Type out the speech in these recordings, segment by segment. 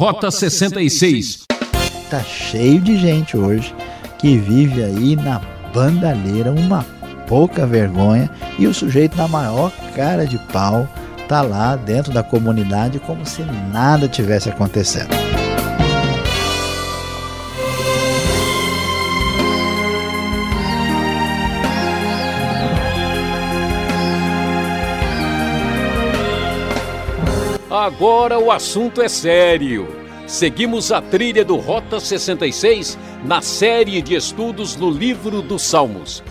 Rota 66. Tá cheio de gente hoje que vive aí na bandalheira, uma pouca vergonha, e o sujeito na maior cara de pau tá lá dentro da comunidade como se nada tivesse acontecendo. Agora o assunto é sério. Seguimos a trilha do Rota 66 na série de estudos no livro dos Salmos.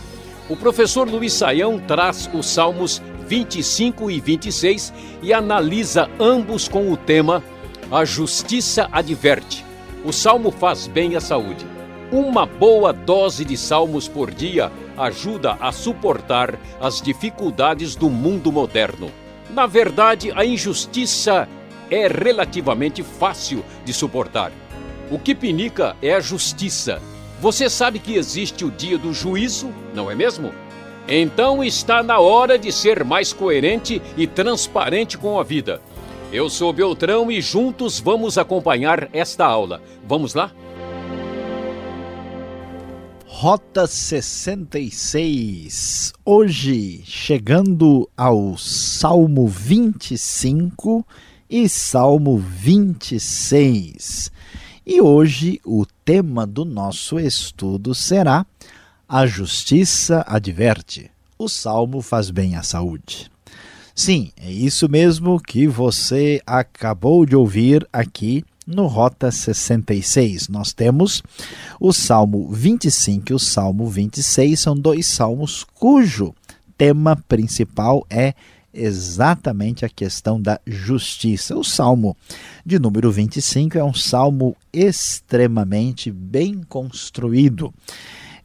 O professor Luiz Saião traz os Salmos 25 e 26 e analisa ambos com o tema A Justiça Adverte. O salmo faz bem à saúde. Uma boa dose de salmos por dia ajuda a suportar as dificuldades do mundo moderno. Na verdade, a injustiça é relativamente fácil de suportar. O que pinica é a justiça. Você sabe que existe o dia do juízo, não é mesmo? Então está na hora de ser mais coerente e transparente com a vida. Eu sou Beltrão e juntos vamos acompanhar esta aula. Vamos lá? Rota 66. Hoje, chegando ao Salmo 25 e Salmo 26. E hoje o tema do nosso estudo será A Justiça Adverte. O salmo faz bem à saúde. Sim, é isso mesmo que você acabou de ouvir aqui no Rota 66. Nós temos o Salmo 25 e o Salmo 26, são dois salmos cujo tema principal é exatamente a questão da justiça. O salmo de número 25 é um salmo extremamente bem construído.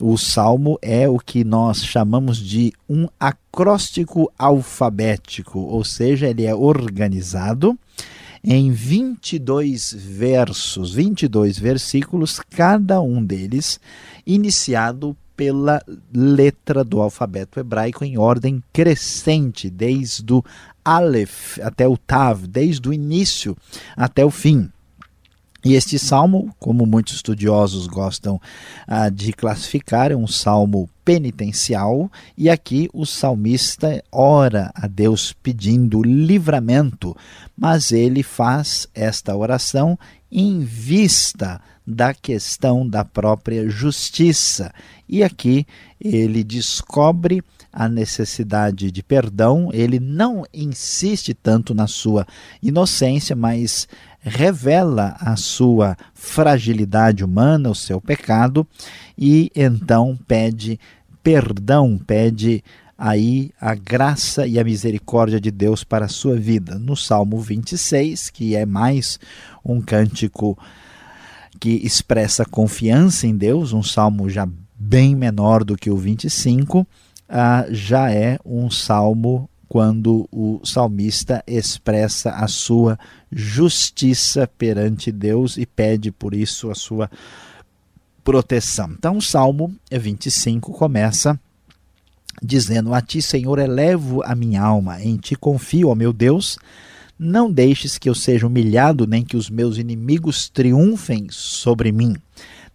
O salmo é o que nós chamamos de um acróstico alfabético, ou seja, ele é organizado em 22 versos, 22 versículos, cada um deles iniciado pela letra do alfabeto hebraico em ordem crescente, desde o Aleph até o Tav, desde o início até o fim. E este salmo, como muitos estudiosos gostam ah, de classificar, é um salmo penitencial, e aqui o salmista ora a Deus pedindo livramento, mas ele faz esta oração em vista da questão da própria justiça. E aqui ele descobre a necessidade de perdão, ele não insiste tanto na sua inocência, mas revela a sua fragilidade humana, o seu pecado, e então pede perdão, pede aí a graça e a misericórdia de Deus para a sua vida. No Salmo 26, que é mais um cântico que expressa confiança em Deus, um salmo já bem menor do que o 25, ah, já é um salmo quando o salmista expressa a sua justiça perante Deus e pede por isso a sua proteção. Então, o Salmo 25 começa dizendo: A ti, Senhor, elevo a minha alma, em ti confio, ó meu Deus. Não deixes que eu seja humilhado, nem que os meus inimigos triunfem sobre mim.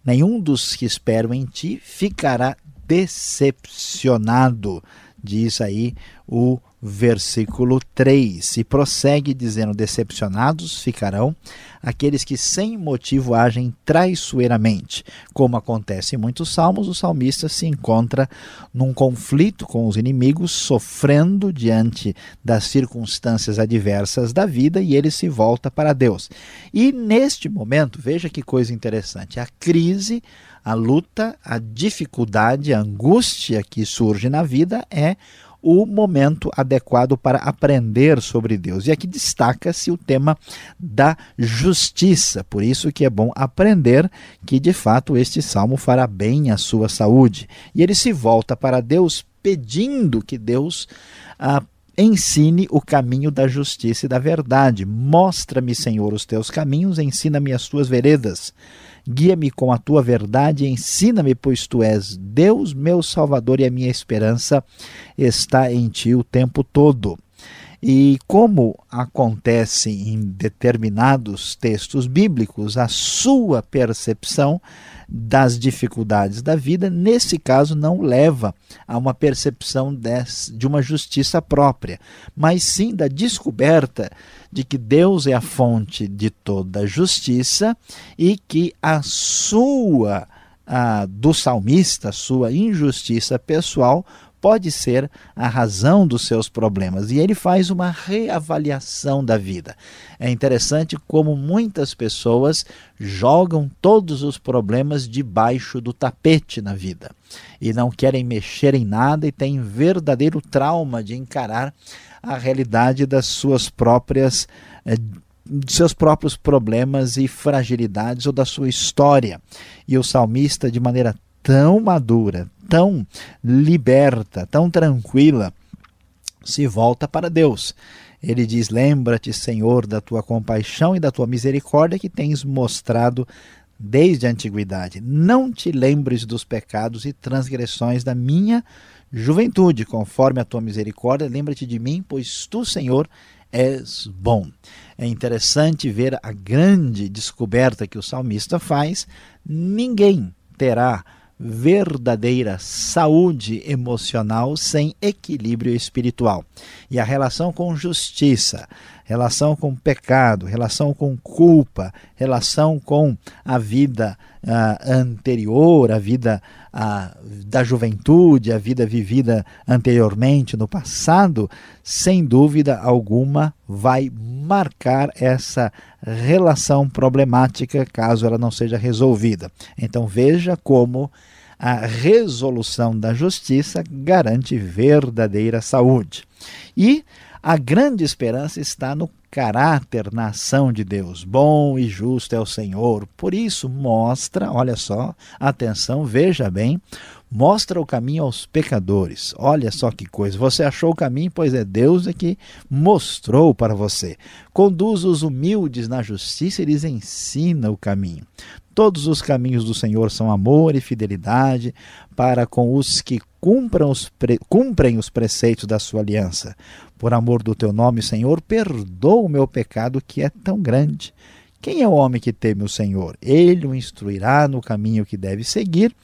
Nenhum dos que esperam em ti ficará decepcionado, diz aí o versículo 3. E prossegue dizendo: Decepcionados ficarão aqueles que sem motivo agem traiçoeiramente. Como acontece em muitos salmos, o salmista se encontra num conflito com os inimigos, sofrendo diante das circunstâncias adversas da vida e ele se volta para Deus. E neste momento, veja que coisa interessante: a crise, a luta, a dificuldade, a angústia que surge na vida é o momento adequado para aprender sobre Deus. E aqui destaca-se o tema da justiça. Por isso que é bom aprender que de fato este salmo fará bem à sua saúde. E ele se volta para Deus pedindo que Deus ah, ensine o caminho da justiça e da verdade. Mostra-me, Senhor, os teus caminhos, ensina-me as tuas veredas. Guia-me com a tua verdade, ensina-me, pois tu és Deus, meu Salvador, e a minha esperança está em ti o tempo todo. E como acontece em determinados textos bíblicos, a sua percepção das dificuldades da vida, nesse caso, não leva a uma percepção de uma justiça própria, mas sim da descoberta de que Deus é a fonte de toda justiça e que a sua, do salmista, sua injustiça pessoal, pode ser a razão dos seus problemas. E ele faz uma reavaliação da vida. É interessante como muitas pessoas jogam todos os problemas debaixo do tapete na vida e não querem mexer em nada e têm verdadeiro trauma de encarar a realidade das suas próprias eh, dos seus próprios problemas e fragilidades ou da sua história. E o salmista, de maneira tão madura, tão liberta, tão tranquila, se volta para Deus. Ele diz: Lembra-te, Senhor, da tua compaixão e da tua misericórdia que tens mostrado desde a antiguidade. Não te lembres dos pecados e transgressões da minha juventude, conforme a tua misericórdia. Lembra-te de mim, pois tu, Senhor, és bom. É interessante ver a grande descoberta que o salmista faz. Ninguém terá verdadeira saúde emocional sem equilíbrio espiritual. E a relação com justiça, relação com pecado, relação com culpa, relação com a vida uh, anterior, a vida uh, da juventude, a vida vivida anteriormente no passado, sem dúvida alguma vai marcar essa relação problemática caso ela não seja resolvida. Então veja como a resolução da justiça garante verdadeira saúde. E a grande esperança está no caráter, na ação de Deus. Bom e justo é o Senhor. Por isso, mostra, olha só, atenção, veja bem, mostra o caminho aos pecadores. Olha só que coisa. Você achou o caminho, pois é Deus é que mostrou para você. Conduz os humildes na justiça e lhes ensina o caminho. Todos os caminhos do Senhor são amor e fidelidade para com os que cumprem os, pre... cumprem os preceitos da sua aliança. Por amor do teu nome, Senhor, perdoa o meu pecado que é tão grande. Quem é o homem que teme o Senhor? Ele o instruirá no caminho que deve seguir,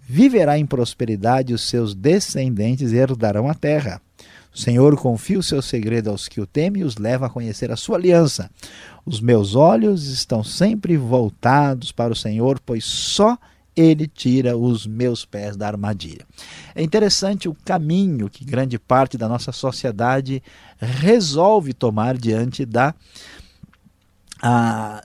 viverá em prosperidade os seus descendentes herdarão a terra. O Senhor confia o seu segredo aos que o temem e os leva a conhecer a sua aliança. Os meus olhos estão sempre voltados para o Senhor, pois só tira os meus pés da armadilha. É interessante o caminho que grande parte da nossa sociedade resolve tomar diante da a,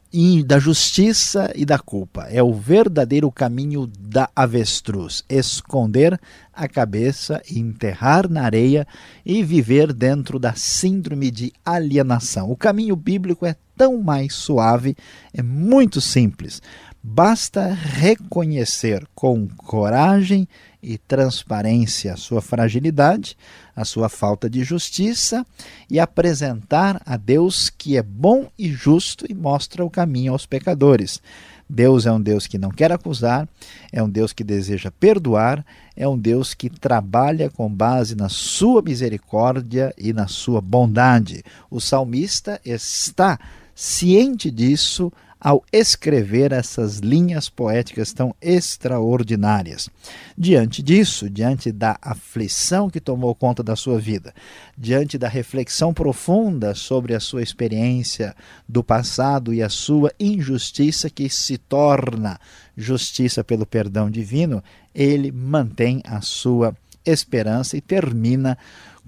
da justiça e da culpa. É o verdadeiro caminho da avestruz: esconder a cabeça, enterrar na areia e viver dentro da síndrome de alienação. O caminho bíblico é tão mais suave, é muito simples. Basta reconhecer com coragem e transparência a sua fragilidade, a sua falta de justiça e apresentar a Deus que é bom e justo e mostra o caminho aos pecadores. Deus é um Deus que não quer acusar, é um Deus que deseja perdoar, é um Deus que trabalha com base na sua misericórdia e na sua bondade. O salmista está ciente disso ao escrever essas linhas poéticas tão extraordinárias. Diante disso, diante da aflição que tomou conta da sua vida, diante da reflexão profunda sobre a sua experiência do passado e a sua injustiça que se torna justiça pelo perdão divino, ele mantém a sua esperança e termina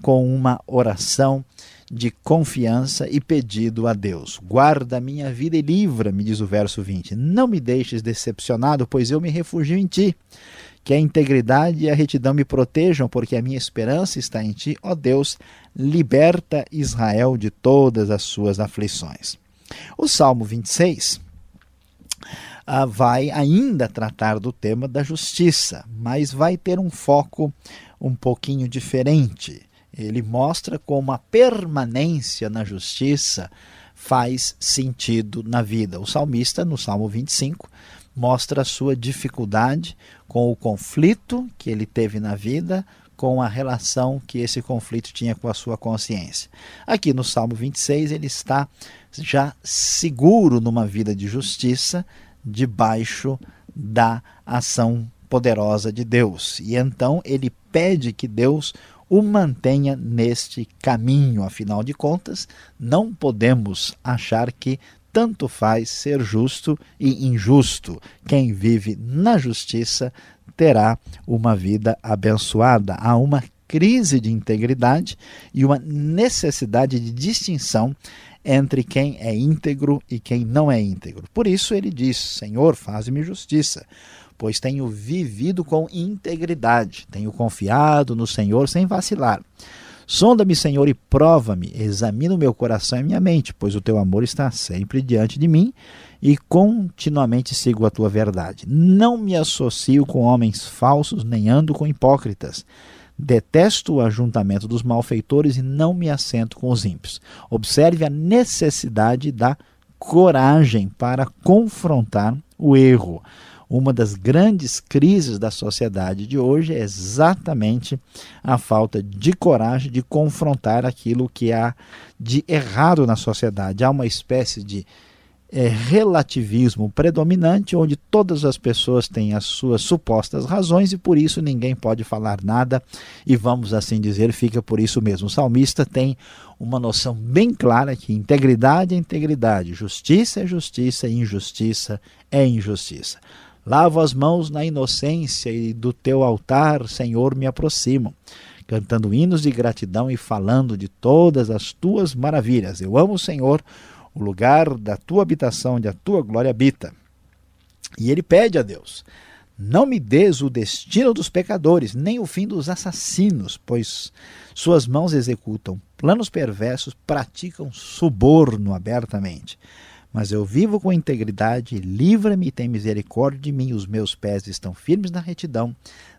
com uma oração de confiança e pedido a Deus. Guarda a minha vida e livra-me, diz o verso 20. Não me deixes decepcionado, pois eu me refugio em ti. Que a integridade e a retidão me protejam, porque a minha esperança está em ti, ó Deus. Liberta Israel de todas as suas aflições. O Salmo 26 ah, vai ainda tratar do tema da justiça, mas vai ter um foco um pouquinho diferente. Ele mostra como a permanência na justiça faz sentido na vida. O salmista, no Salmo 25, mostra a sua dificuldade com o conflito que ele teve na vida com a relação que esse conflito tinha com a sua consciência. Aqui no Salmo 26, ele está já seguro numa vida de justiça, debaixo da ação poderosa de Deus. E então ele pede que Deus o mantenha neste caminho. Afinal de contas, não podemos achar que tanto faz ser justo e injusto. Quem vive na justiça terá uma vida abençoada. Há uma crise de integridade e uma necessidade de distinção entre quem é íntegro e quem não é íntegro. Por isso ele diz: Senhor, faz-me justiça, pois tenho vivido com integridade, tenho confiado no Senhor sem vacilar. Sonda-me, Senhor, e prova-me, examina o meu coração e minha mente, pois o teu amor está sempre diante de mim e continuamente sigo a tua verdade. Não me associo com homens falsos, nem ando com hipócritas. Detesto o ajuntamento dos malfeitores e não me assento com os ímpios. Observe a necessidade da coragem para confrontar o erro. Uma das grandes crises da sociedade de hoje é exatamente a falta de coragem de confrontar aquilo que há de errado na sociedade. Há uma espécie de é, relativismo predominante, onde todas as pessoas têm as suas supostas razões e por isso ninguém pode falar nada, e vamos assim dizer, fica por isso mesmo. O salmista tem uma noção bem clara que integridade é integridade, justiça é justiça e injustiça é injustiça. Lavo as mãos na inocência e do teu altar, Senhor, me aproximo cantando hinos de gratidão e falando de todas as tuas maravilhas. Eu amo o Senhor, o lugar da tua habitação, onde a tua glória habita. E ele pede a Deus: Não me des o destino dos pecadores, nem o fim dos assassinos, pois suas mãos executam planos perversos, praticam suborno abertamente. Mas eu vivo com integridade, livra-me e tem misericórdia de mim, os meus pés estão firmes na retidão,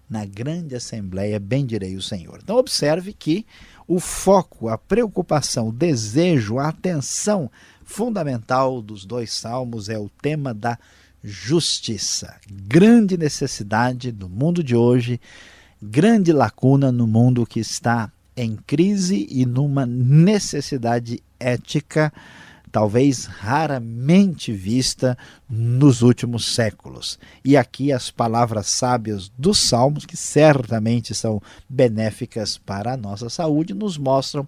na grande assembleia bendirei o Senhor. Então observe que o foco, a preocupação, o desejo, a atenção fundamental dos dois salmos é o tema da justiça. Grande necessidade do mundo de hoje, grande lacuna no mundo que está em crise e numa necessidade ética talvez raramente vista nos últimos séculos. E aqui as palavras sábias dos Salmos, que certamente são benéficas para a nossa saúde, nos mostram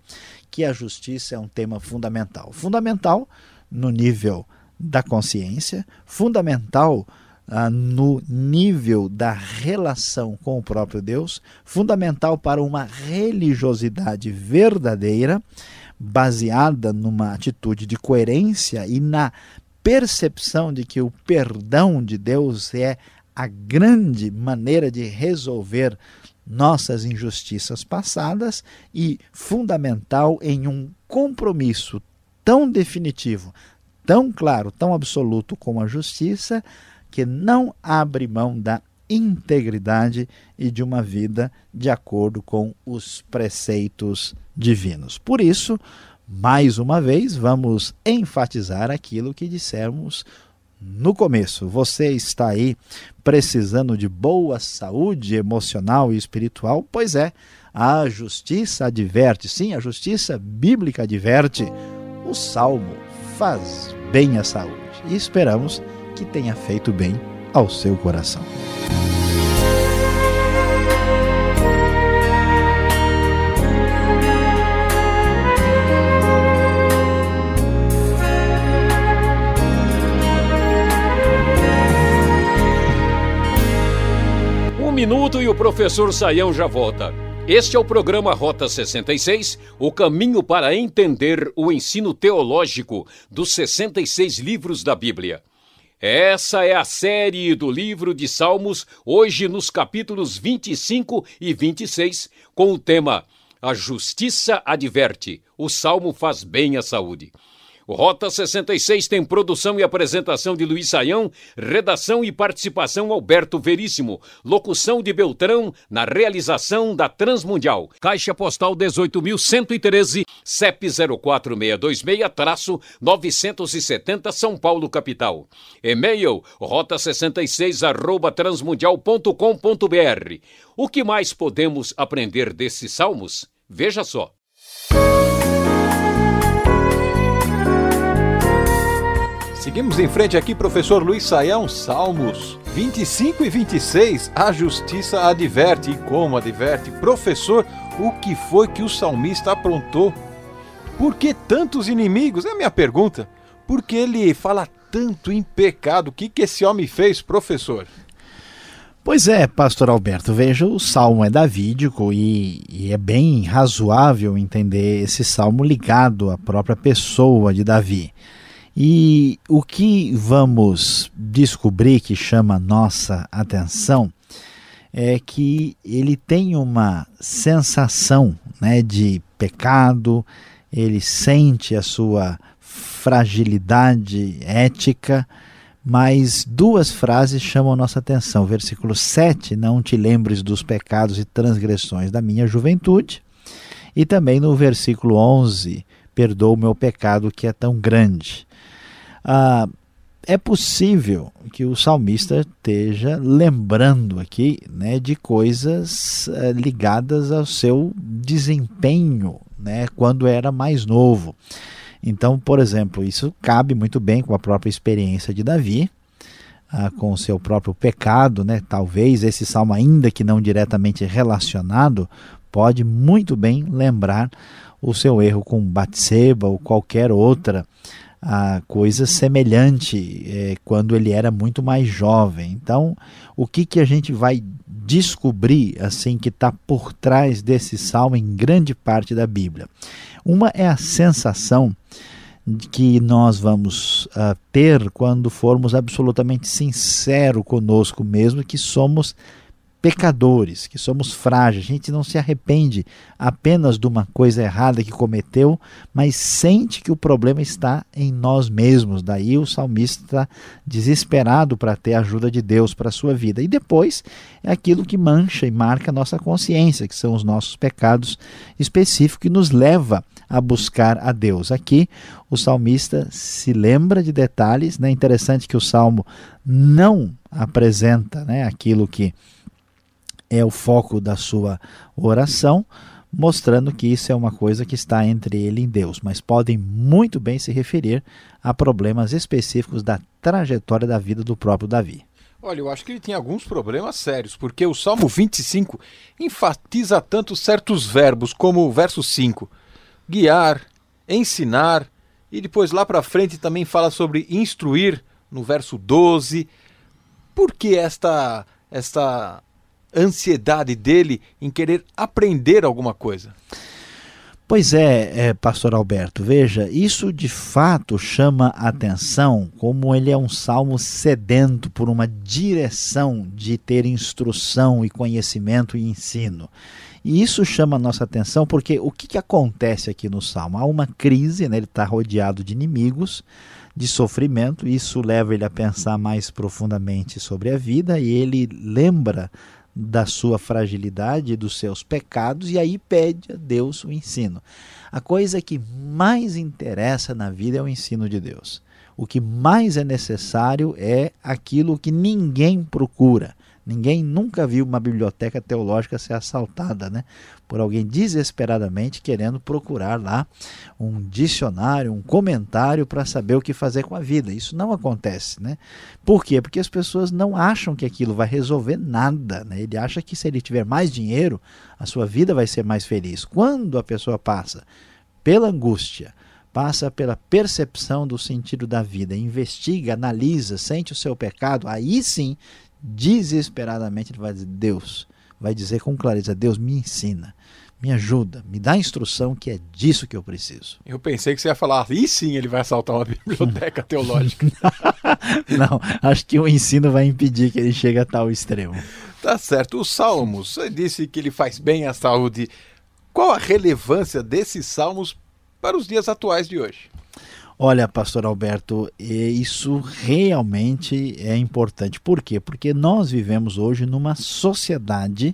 que a justiça é um tema fundamental. Fundamental no nível da consciência, fundamental ah, no nível da relação com o próprio Deus, fundamental para uma religiosidade verdadeira baseada numa atitude de coerência e na percepção de que o perdão de Deus é a grande maneira de resolver nossas injustiças passadas e fundamental em um compromisso tão definitivo, tão claro, tão absoluto como a justiça, que não abre mão da integridade e de uma vida de acordo com os preceitos divinos. Por isso, mais uma vez, vamos enfatizar aquilo que dissemos no começo. Você está aí precisando de boa saúde emocional e espiritual? Pois é, a justiça adverte, sim, a justiça bíblica adverte. O salmo faz bem à saúde e esperamos que tenha feito bem ao seu coração. minuto e o professor Saião já volta. Este é o programa Rota 66, o caminho para entender o ensino teológico dos 66 livros da Bíblia. Essa é a série do livro de Salmos, hoje nos capítulos 25 e 26, com o tema A Justiça Adverte, o Salmo faz bem à saúde. O Rota 66 tem produção e apresentação de Luiz Saião, redação e participação Alberto Veríssimo, locução de Beltrão, na realização da Transmundial. Caixa Postal 18.113, CEP 04626-970 São Paulo, capital. E-mail rota66 arroba transmundial.com.br. O que mais podemos aprender desses salmos? Veja só. Seguimos em frente aqui, professor Luiz Saião, Salmos 25 e 26. A justiça adverte. E como adverte? Professor, o que foi que o salmista aprontou? Por que tantos inimigos? É a minha pergunta. Porque ele fala tanto em pecado. O que, que esse homem fez, professor? Pois é, pastor Alberto, veja, o salmo é davídico e, e, é bem razoável entender esse salmo ligado à própria pessoa de Davi. E o que vamos descobrir que chama nossa atenção é que ele tem uma sensação né, de pecado, ele sente a sua fragilidade ética, mas duas frases chamam nossa atenção. Versículo 7, não te lembres dos pecados e transgressões da minha juventude. E também no versículo 11, perdoa o meu pecado que é tão grande. Ah, é possível que o salmista esteja lembrando aqui né, de coisas eh, ligadas ao seu desempenho né, quando era mais novo. Então, por exemplo, isso cabe muito bem com a própria experiência de Davi, ah, com o seu próprio pecado, né? Talvez esse salmo, ainda que não diretamente relacionado, pode muito bem lembrar o seu erro com Batseba ou qualquer outra a coisa semelhante é, quando ele era muito mais jovem. Então, o que, que a gente vai descobrir assim que está por trás desse salmo em grande parte da Bíblia? Uma é a sensação que nós vamos uh, ter quando formos absolutamente sinceros conosco mesmo que somos pecadores, que somos frágeis. A gente não se arrepende apenas de uma coisa errada que cometeu, mas sente que o problema está em nós mesmos. Daí o salmista está desesperado para ter a ajuda de Deus para a sua vida. E depois é aquilo que mancha e marca a nossa consciência, que são os nossos pecados específicos, que nos leva a buscar a Deus. Aqui o salmista se lembra de detalhes. Né? interessante que o salmo não apresenta né, aquilo que é o foco da sua oração, mostrando que isso é uma coisa que está entre ele e Deus, mas podem muito bem se referir a problemas específicos da trajetória da vida do próprio Davi. Olha, eu acho que ele tem alguns problemas sérios, porque o Salmo 25 enfatiza tanto certos verbos, como o verso 5, guiar, ensinar, e depois lá para frente também fala sobre instruir, no verso 12. Por que esta, esta ansiedade dele em querer aprender alguma coisa. Pois é, é, pastor Alberto, veja, isso de fato chama atenção como ele é um salmo sedento por uma direção de ter instrução e conhecimento e ensino. E isso chama a nossa atenção porque o que, que acontece aqui no salmo? Há uma crise, né? ele está rodeado de inimigos, de sofrimento, isso leva ele a pensar mais profundamente sobre a vida e ele lembra da sua fragilidade, dos seus pecados, e aí pede a Deus o ensino. A coisa que mais interessa na vida é o ensino de Deus. O que mais é necessário é aquilo que ninguém procura, Ninguém nunca viu uma biblioteca teológica ser assaltada, né? Por alguém desesperadamente querendo procurar lá um dicionário, um comentário para saber o que fazer com a vida. Isso não acontece, né? Por quê? Porque as pessoas não acham que aquilo vai resolver nada, né? Ele acha que se ele tiver mais dinheiro, a sua vida vai ser mais feliz. Quando a pessoa passa pela angústia, passa pela percepção do sentido da vida, investiga, analisa, sente o seu pecado, aí sim desesperadamente ele vai dizer: Deus, vai dizer com clareza: Deus me ensina, me ajuda, me dá instrução que é disso que eu preciso. Eu pensei que você ia falar, e sim, ele vai assaltar uma biblioteca teológica. Não, acho que o ensino vai impedir que ele chegue a tal extremo. Tá certo. Os salmos, você disse que ele faz bem à saúde. Qual a relevância desses salmos para os dias atuais de hoje? Olha, pastor Alberto, isso realmente é importante. Por quê? Porque nós vivemos hoje numa sociedade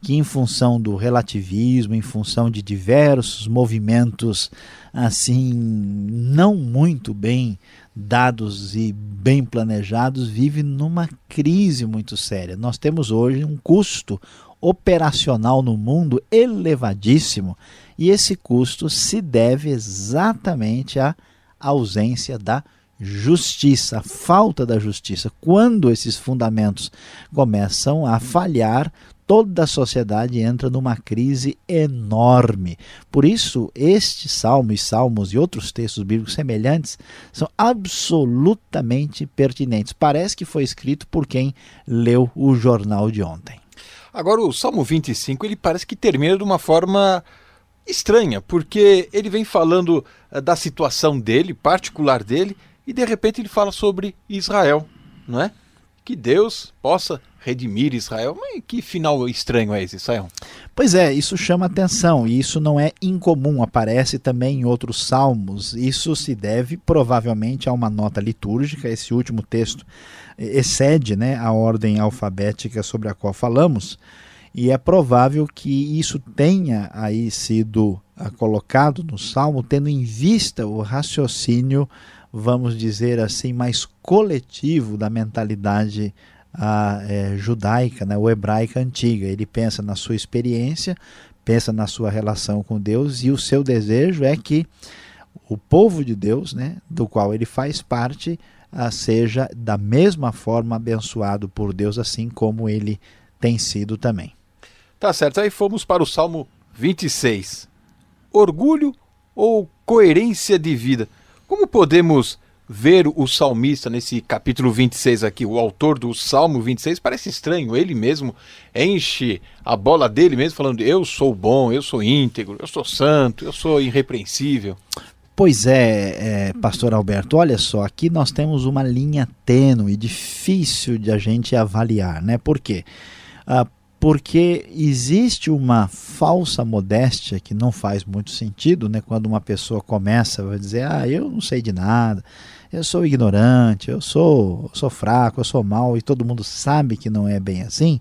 que, em função do relativismo, em função de diversos movimentos assim não muito bem dados e bem planejados, vive numa crise muito séria. Nós temos hoje um custo operacional no mundo elevadíssimo e esse custo se deve exatamente à ausência da justiça, a falta da justiça. Quando esses fundamentos começam a falhar, toda a sociedade entra numa crise enorme. Por isso, este salmo e salmos e outros textos bíblicos semelhantes são absolutamente pertinentes. Parece que foi escrito por quem leu o jornal de ontem. Agora, o Salmo 25, ele parece que termina de uma forma estranha, porque ele vem falando eh, da situação dele, particular dele, e de repente ele fala sobre Israel, não é? Que Deus possa redimir Israel. Mas que final estranho é esse, Israel? Pois é, isso chama atenção e isso não é incomum, aparece também em outros salmos. Isso se deve provavelmente a uma nota litúrgica. Esse último texto excede né, a ordem alfabética sobre a qual falamos, e é provável que isso tenha aí sido ah, colocado no salmo, tendo em vista o raciocínio vamos dizer assim, mais coletivo da mentalidade a, é, judaica, né, ou hebraica antiga. Ele pensa na sua experiência, pensa na sua relação com Deus e o seu desejo é que o povo de Deus, né, do qual ele faz parte, a, seja da mesma forma abençoado por Deus, assim como ele tem sido também. Tá certo, aí fomos para o Salmo 26. Orgulho ou coerência de vida? Como podemos ver o salmista nesse capítulo 26 aqui, o autor do Salmo 26, parece estranho, ele mesmo enche a bola dele mesmo falando: "Eu sou bom, eu sou íntegro, eu sou santo, eu sou irrepreensível". Pois é, é, pastor Alberto, olha só, aqui nós temos uma linha tênue, difícil de a gente avaliar, né? Por quê? Ah, porque existe uma falsa modéstia que não faz muito sentido, né? Quando uma pessoa começa a dizer, ah, eu não sei de nada, eu sou ignorante, eu sou, sou fraco, eu sou mal, e todo mundo sabe que não é bem assim.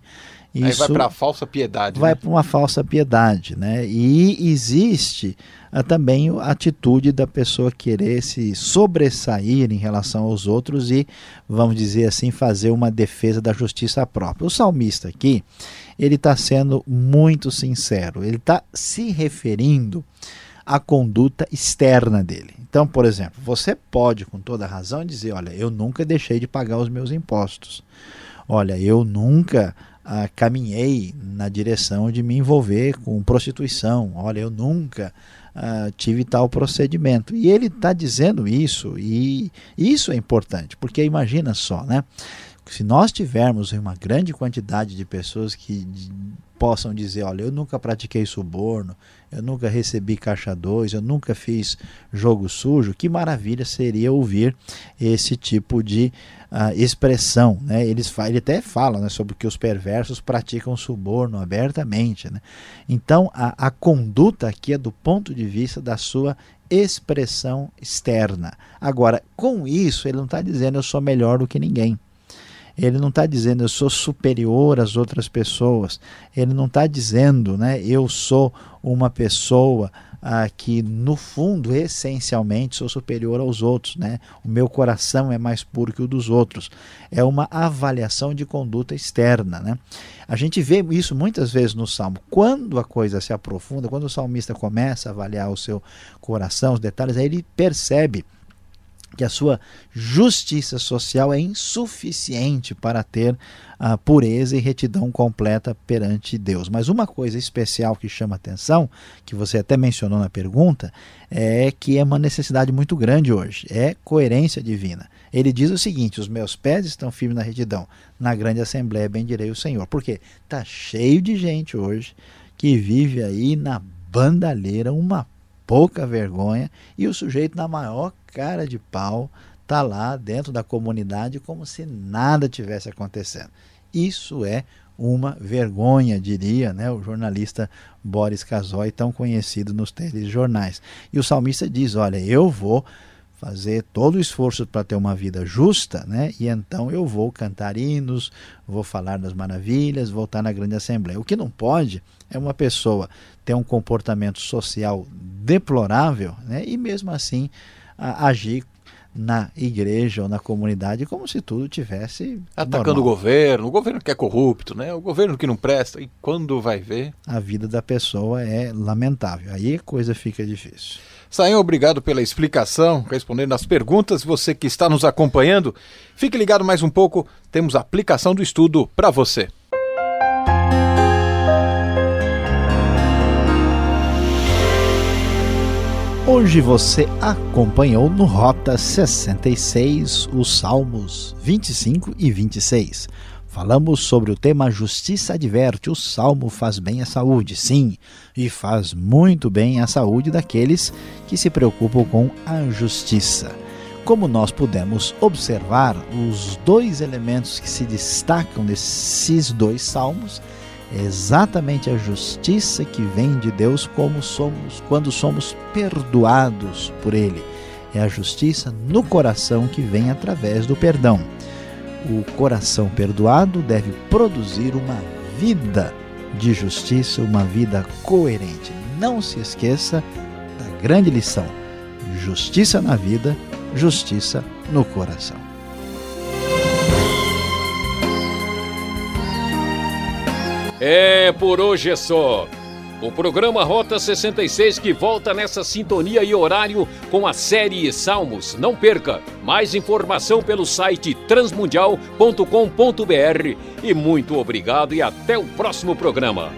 Isso Aí vai para a falsa piedade. Vai né? para uma falsa piedade, né? E existe ah, também a atitude da pessoa querer se sobressair em relação aos outros e, vamos dizer assim, fazer uma defesa da justiça própria. O salmista aqui, ele está sendo muito sincero, ele está se referindo à conduta externa dele. Então, por exemplo, você pode, com toda razão, dizer: Olha, eu nunca deixei de pagar os meus impostos. Olha, eu nunca ah, caminhei na direção de me envolver com prostituição. Olha, eu nunca ah, tive tal procedimento. E ele está dizendo isso, e isso é importante, porque imagina só, né? Se nós tivermos uma grande quantidade de pessoas que possam dizer, olha, eu nunca pratiquei suborno, eu nunca recebi caixa 2, eu nunca fiz jogo sujo, que maravilha seria ouvir esse tipo de uh, expressão. Né? Eles, ele até fala né, sobre que os perversos praticam suborno abertamente. Né? Então, a, a conduta aqui é do ponto de vista da sua expressão externa. Agora, com isso, ele não está dizendo eu sou melhor do que ninguém. Ele não está dizendo eu sou superior às outras pessoas. Ele não está dizendo né, eu sou uma pessoa ah, que, no fundo, essencialmente, sou superior aos outros. Né? O meu coração é mais puro que o dos outros. É uma avaliação de conduta externa. Né? A gente vê isso muitas vezes no Salmo. Quando a coisa se aprofunda, quando o salmista começa a avaliar o seu coração, os detalhes, aí ele percebe que a sua justiça social é insuficiente para ter a pureza e retidão completa perante Deus. Mas uma coisa especial que chama atenção, que você até mencionou na pergunta, é que é uma necessidade muito grande hoje, é coerência divina. Ele diz o seguinte: os meus pés estão firmes na retidão, na grande assembleia bendirei o Senhor. Porque está cheio de gente hoje que vive aí na bandalheira, uma pouca vergonha, e o sujeito na maior cara de pau está lá dentro da comunidade como se nada tivesse acontecendo. Isso é uma vergonha, diria né, o jornalista Boris Casoy, tão conhecido nos telejornais. E o salmista diz: Olha, eu vou fazer todo o esforço para ter uma vida justa, né? E então eu vou cantar hinos, vou falar das maravilhas, voltar na grande assembleia. O que não pode é uma pessoa ter um comportamento social deplorável, né? E mesmo assim a, agir na igreja ou na comunidade como se tudo tivesse atacando normal. o governo, o governo que é corrupto, né? O governo que não presta e quando vai ver a vida da pessoa é lamentável. Aí a coisa fica difícil. Saem, obrigado pela explicação, respondendo as perguntas. Você que está nos acompanhando, fique ligado mais um pouco, temos a aplicação do estudo para você. Hoje você acompanhou no Rota 66 os Salmos 25 e 26. Falamos sobre o tema Justiça adverte. O salmo faz bem à saúde, sim, e faz muito bem à saúde daqueles que se preocupam com a justiça. Como nós pudemos observar, os dois elementos que se destacam desses dois salmos é exatamente a justiça que vem de Deus como somos quando somos perdoados por ele. É a justiça no coração que vem através do perdão o coração perdoado deve produzir uma vida de justiça, uma vida coerente. Não se esqueça da grande lição: justiça na vida, justiça no coração. É, por hoje é só. O programa Rota 66 que volta nessa sintonia e horário com a série Salmos. Não perca! Mais informação pelo site transmundial.com.br e muito obrigado e até o próximo programa.